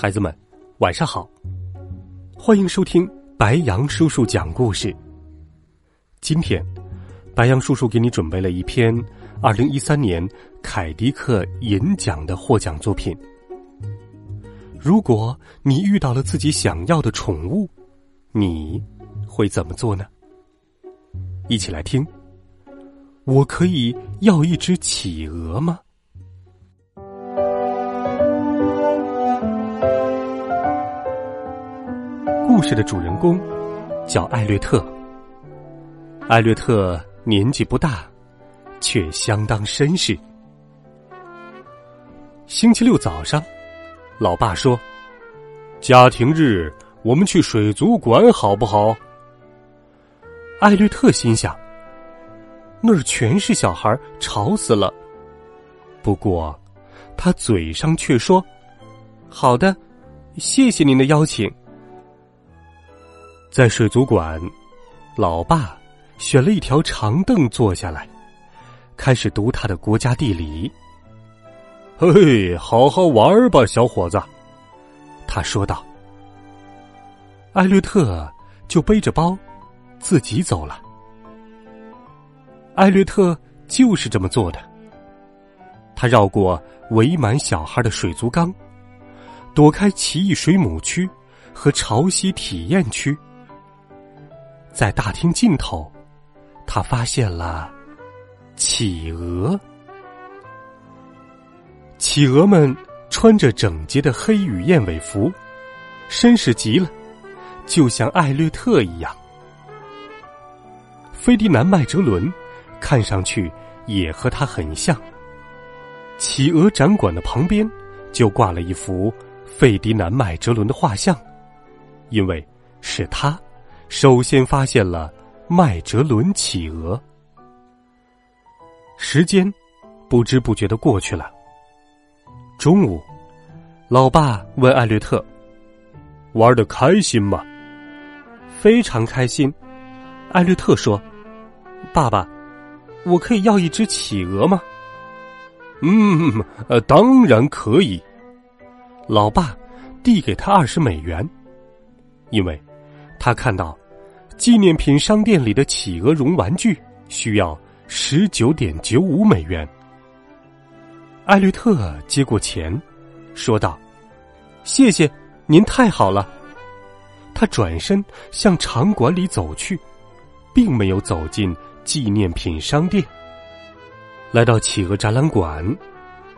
孩子们，晚上好！欢迎收听白羊叔叔讲故事。今天，白羊叔叔给你准备了一篇二零一三年凯迪克银奖的获奖作品。如果你遇到了自己想要的宠物，你会怎么做呢？一起来听。我可以要一只企鹅吗？故事的主人公叫艾略特。艾略特年纪不大，却相当绅士。星期六早上，老爸说：“家庭日，我们去水族馆好不好？”艾略特心想：“那儿全是小孩，吵死了。”不过，他嘴上却说：“好的，谢谢您的邀请。”在水族馆，老爸选了一条长凳坐下来，开始读他的国家地理。嘿嘿，好好玩吧，小伙子，他说道。艾略特就背着包自己走了。艾略特就是这么做的。他绕过围满小孩的水族缸，躲开奇异水母区和潮汐体验区。在大厅尽头，他发现了企鹅。企鹅们穿着整洁的黑羽燕尾服，绅士极了，就像艾略特一样。费迪南麦哲伦看上去也和他很像。企鹅展馆的旁边就挂了一幅费迪南麦哲伦的画像，因为是他。首先发现了麦哲伦企鹅。时间不知不觉的过去了。中午，老爸问艾略特：“玩的开心吗？”“非常开心。”艾略特说。“爸爸，我可以要一只企鹅吗？”“嗯，呃，当然可以。”老爸递给他二十美元，因为。他看到，纪念品商店里的企鹅绒玩具需要十九点九五美元。艾略特接过钱，说道：“谢谢，您太好了。”他转身向场馆里走去，并没有走进纪念品商店。来到企鹅展览馆，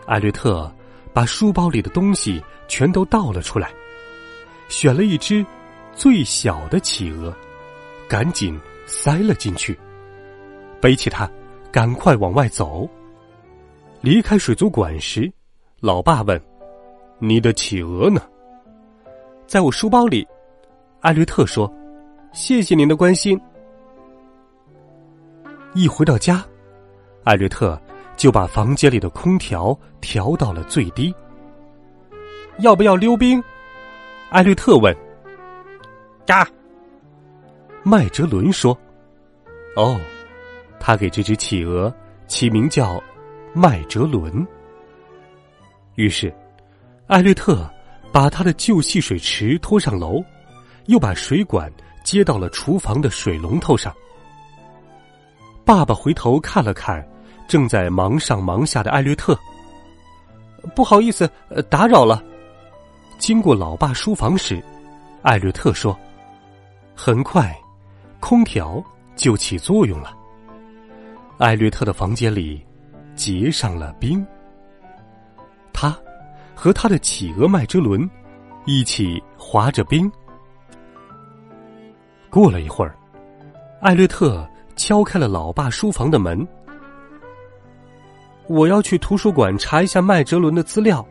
艾略特把书包里的东西全都倒了出来，选了一只。最小的企鹅，赶紧塞了进去，背起它，赶快往外走。离开水族馆时，老爸问：“你的企鹅呢？”在我书包里，艾略特说：“谢谢您的关心。”一回到家，艾略特就把房间里的空调调到了最低。要不要溜冰？艾略特问。嘎！麦哲伦说：“哦，他给这只企鹅起名叫麦哲伦。”于是，艾略特把他的旧戏水池拖上楼，又把水管接到了厨房的水龙头上。爸爸回头看了看正在忙上忙下的艾略特，不好意思，打扰了。经过老爸书房时，艾略特说。很快，空调就起作用了。艾略特的房间里结上了冰。他和他的企鹅麦哲伦一起滑着冰。过了一会儿，艾略特敲开了老爸书房的门。我要去图书馆查一下麦哲伦的资料。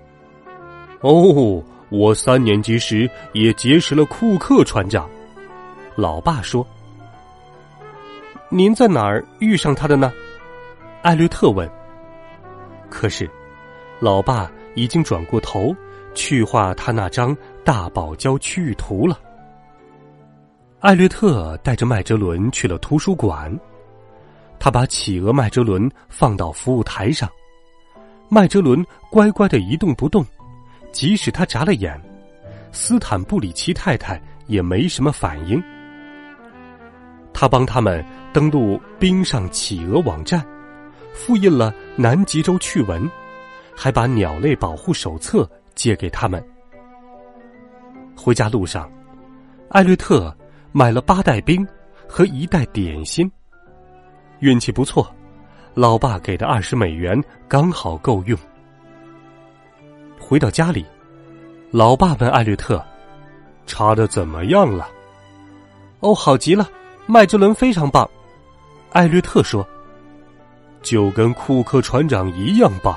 哦，我三年级时也结识了库克船长。”老爸说：“您在哪儿遇上他的呢？”艾略特问。可是，老爸已经转过头去画他那张大堡礁区域图了。艾略特带着麦哲伦去了图书馆，他把企鹅麦哲伦放到服务台上，麦哲伦乖乖的一动不动，即使他眨了眼，斯坦布里奇太太也没什么反应。他帮他们登录冰上企鹅网站。复印了南极洲趣闻，还把鸟类保护手册借给他们。回家路上，艾略特买了八袋冰和一袋点心。运气不错，老爸给的二十美元刚好够用。回到家里，老爸问艾略特：“查的怎么样了？”“哦，好极了，麦哲伦非常棒。”艾略特说。就跟库克船长一样棒，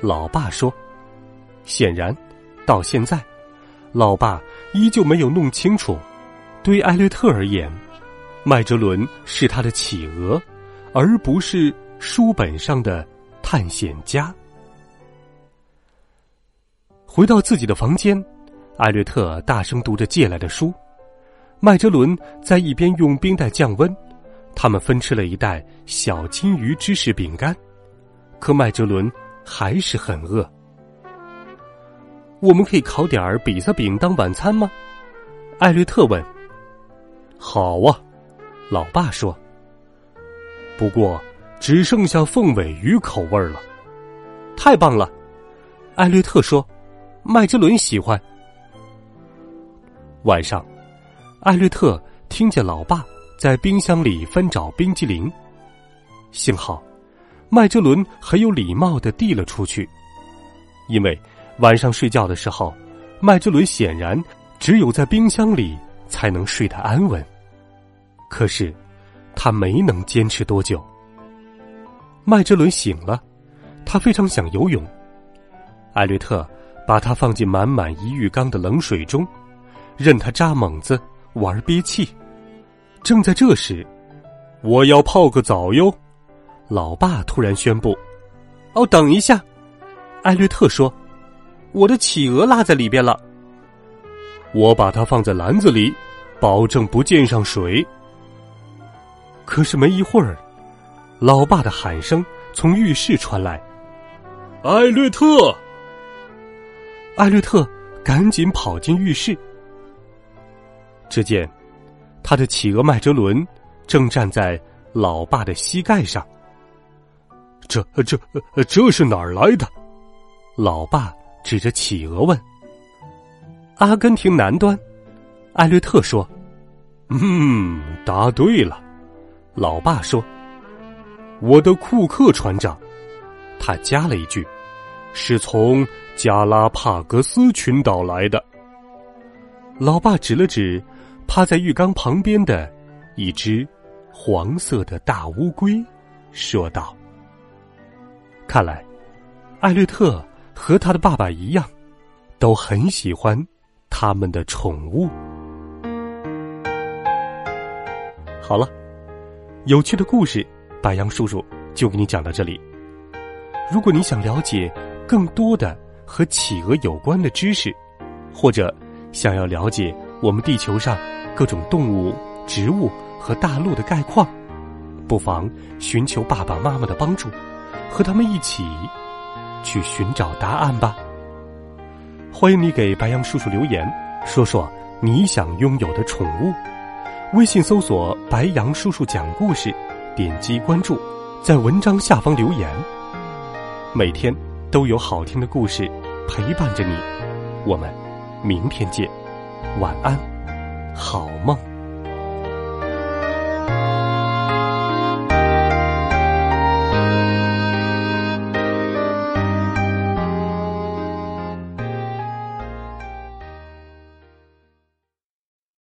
老爸说。显然，到现在，老爸依旧没有弄清楚，对艾略特而言，麦哲伦是他的企鹅，而不是书本上的探险家。回到自己的房间，艾略特大声读着借来的书，麦哲伦在一边用冰袋降温。他们分吃了一袋小金鱼芝士饼干，可麦哲伦还是很饿。我们可以烤点儿比萨饼当晚餐吗？艾略特问。好啊，老爸说。不过只剩下凤尾鱼口味了。太棒了，艾略特说。麦哲伦喜欢。晚上，艾略特听见老爸。在冰箱里翻找冰激凌，幸好麦哲伦很有礼貌的递了出去，因为晚上睡觉的时候，麦哲伦显然只有在冰箱里才能睡得安稳。可是他没能坚持多久。麦哲伦醒了，他非常想游泳，艾略特把他放进满满一浴缸的冷水中，任他扎猛子玩憋气。正在这时，我要泡个澡哟！老爸突然宣布：“哦，等一下！”艾略特说：“我的企鹅落在里边了。”我把它放在篮子里，保证不溅上水。可是没一会儿，老爸的喊声从浴室传来：“艾略特！”艾略特赶紧跑进浴室，只见。他的企鹅麦哲伦正站在老爸的膝盖上。这、这、这是哪儿来的？老爸指着企鹅问。阿根廷南端，艾略特说。嗯，答对了。老爸说：“我的库克船长。”他加了一句：“是从加拉帕戈斯群岛来的。”老爸指了指。趴在浴缸旁边的一只黄色的大乌龟说道：“看来，艾略特和他的爸爸一样，都很喜欢他们的宠物。”好了，有趣的故事，白杨叔叔就给你讲到这里。如果你想了解更多的和企鹅有关的知识，或者想要了解我们地球上，各种动物、植物和大陆的概况，不妨寻求爸爸妈妈的帮助，和他们一起去寻找答案吧。欢迎你给白杨叔叔留言，说说你想拥有的宠物。微信搜索“白杨叔叔讲故事”，点击关注，在文章下方留言。每天都有好听的故事陪伴着你，我们明天见，晚安。好梦。